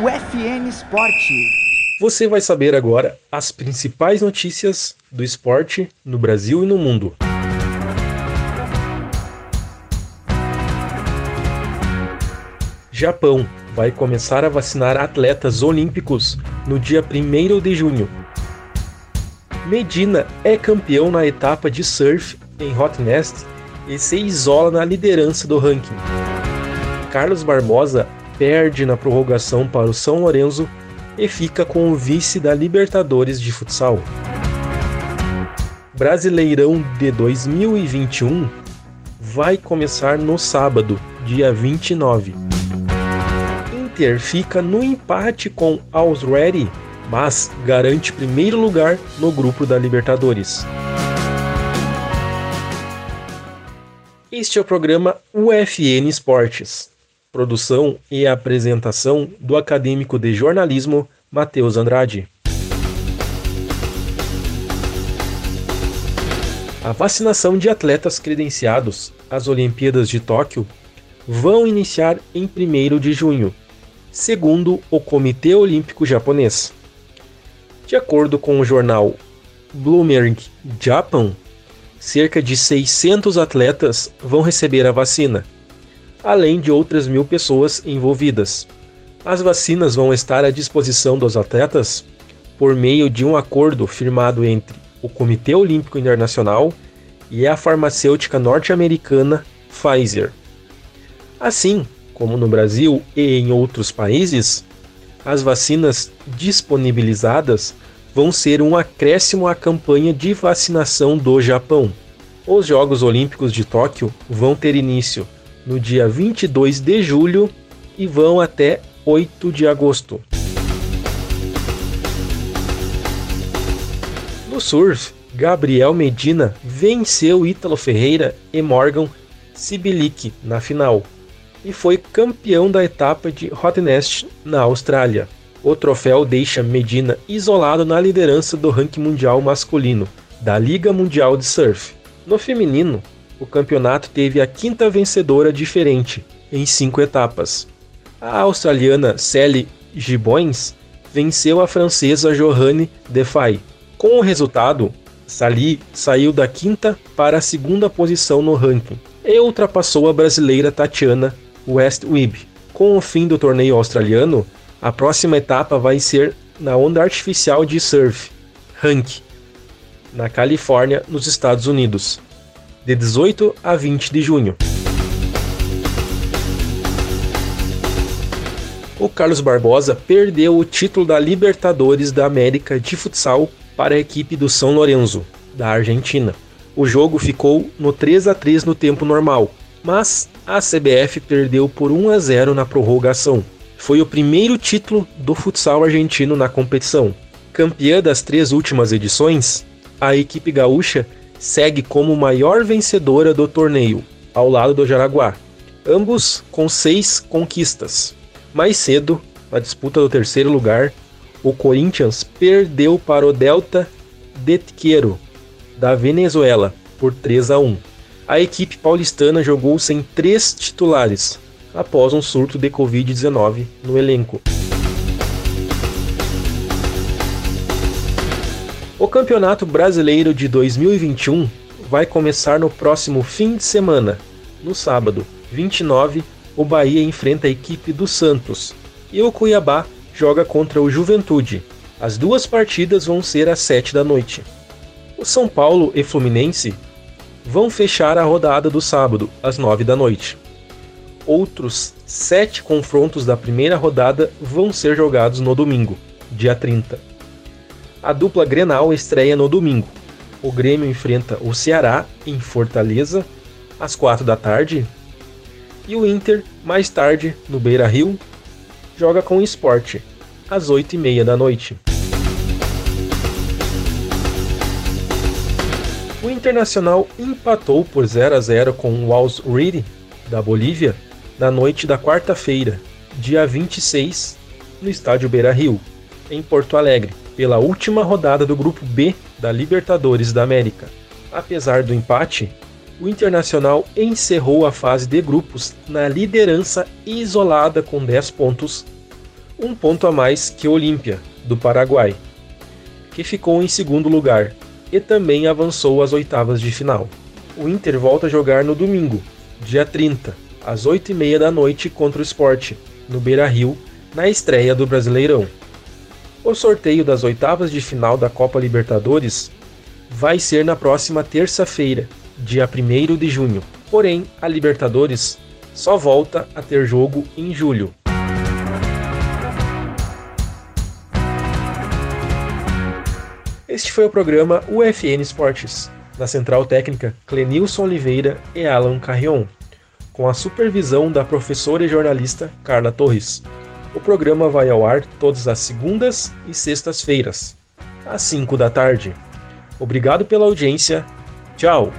no FN Esporte. Você vai saber agora as principais notícias do esporte no Brasil e no mundo. Japão vai começar a vacinar atletas olímpicos no dia 1 de junho. Medina é campeão na etapa de surf em Hot Nest e se isola na liderança do ranking. Carlos Barbosa perde na prorrogação para o São Lourenço e fica com o vice da Libertadores de futsal. Brasileirão de 2021 vai começar no sábado, dia 29. Inter fica no empate com Ready, mas garante primeiro lugar no grupo da Libertadores. Este é o programa UFN Esportes. Produção e apresentação do acadêmico de jornalismo Matheus Andrade. A vacinação de atletas credenciados às Olimpíadas de Tóquio vão iniciar em 1 de junho, segundo o Comitê Olímpico Japonês. De acordo com o jornal Bloomberg Japan, cerca de 600 atletas vão receber a vacina além de outras mil pessoas envolvidas. As vacinas vão estar à disposição dos atletas por meio de um acordo firmado entre o Comitê Olímpico Internacional e a farmacêutica norte-americana Pfizer. Assim como no Brasil e em outros países, as vacinas disponibilizadas vão ser um acréscimo à campanha de vacinação do Japão. Os Jogos Olímpicos de Tóquio vão ter início no dia 22 de julho e vão até 8 de agosto. No surf, Gabriel Medina venceu Ítalo Ferreira e Morgan Sibilic na final e foi campeão da etapa de Hot Nest na Austrália. O troféu deixa Medina isolado na liderança do ranking mundial masculino da Liga Mundial de Surf. No feminino, o campeonato teve a quinta vencedora diferente, em cinco etapas. A australiana Sally Gibbons venceu a francesa Johanne Defay. Com o resultado, Sally saiu da quinta para a segunda posição no ranking e ultrapassou a brasileira Tatiana Westweb. Com o fim do torneio australiano, a próxima etapa vai ser na onda artificial de surf, Hank, na Califórnia, nos Estados Unidos de 18 a 20 de junho. O Carlos Barbosa perdeu o título da Libertadores da América de futsal para a equipe do São Lourenço, da Argentina. O jogo ficou no 3 a 3 no tempo normal, mas a CBF perdeu por 1 a 0 na prorrogação. Foi o primeiro título do futsal argentino na competição. Campeã das três últimas edições, a equipe gaúcha segue como maior vencedora do torneio, ao lado do Jaraguá, ambos com seis conquistas. Mais cedo, na disputa do terceiro lugar, o Corinthians perdeu para o Delta de Tiqueiro, da Venezuela, por 3 a 1. A equipe paulistana jogou sem três titulares, após um surto de Covid-19 no elenco. O Campeonato Brasileiro de 2021 vai começar no próximo fim de semana. No sábado, 29, o Bahia enfrenta a equipe do Santos e o Cuiabá joga contra o Juventude. As duas partidas vão ser às 7 da noite. O São Paulo e Fluminense vão fechar a rodada do sábado, às 9 da noite. Outros sete confrontos da primeira rodada vão ser jogados no domingo, dia 30. A dupla Grenal estreia no domingo. O Grêmio enfrenta o Ceará em Fortaleza às 4 da tarde e o Inter, mais tarde, no Beira Rio, joga com o Sport às 8 e meia da noite. O Internacional empatou por 0 a 0 com o Walls Ready, da Bolívia, na noite da quarta-feira, dia 26, no estádio Beira Rio, em Porto Alegre pela última rodada do Grupo B da Libertadores da América. Apesar do empate, o Internacional encerrou a fase de grupos na liderança isolada com 10 pontos, um ponto a mais que Olímpia, do Paraguai, que ficou em segundo lugar e também avançou às oitavas de final. O Inter volta a jogar no domingo, dia 30, às 8h30 da noite contra o Sport, no Beira Rio, na estreia do Brasileirão. O sorteio das oitavas de final da Copa Libertadores vai ser na próxima terça-feira, dia 1 de junho. Porém, a Libertadores só volta a ter jogo em julho. Este foi o programa UFN Esportes, na central técnica Clenilson Oliveira e Alan Carrion, com a supervisão da professora e jornalista Carla Torres. O programa vai ao ar todas as segundas e sextas-feiras, às 5 da tarde. Obrigado pela audiência. Tchau!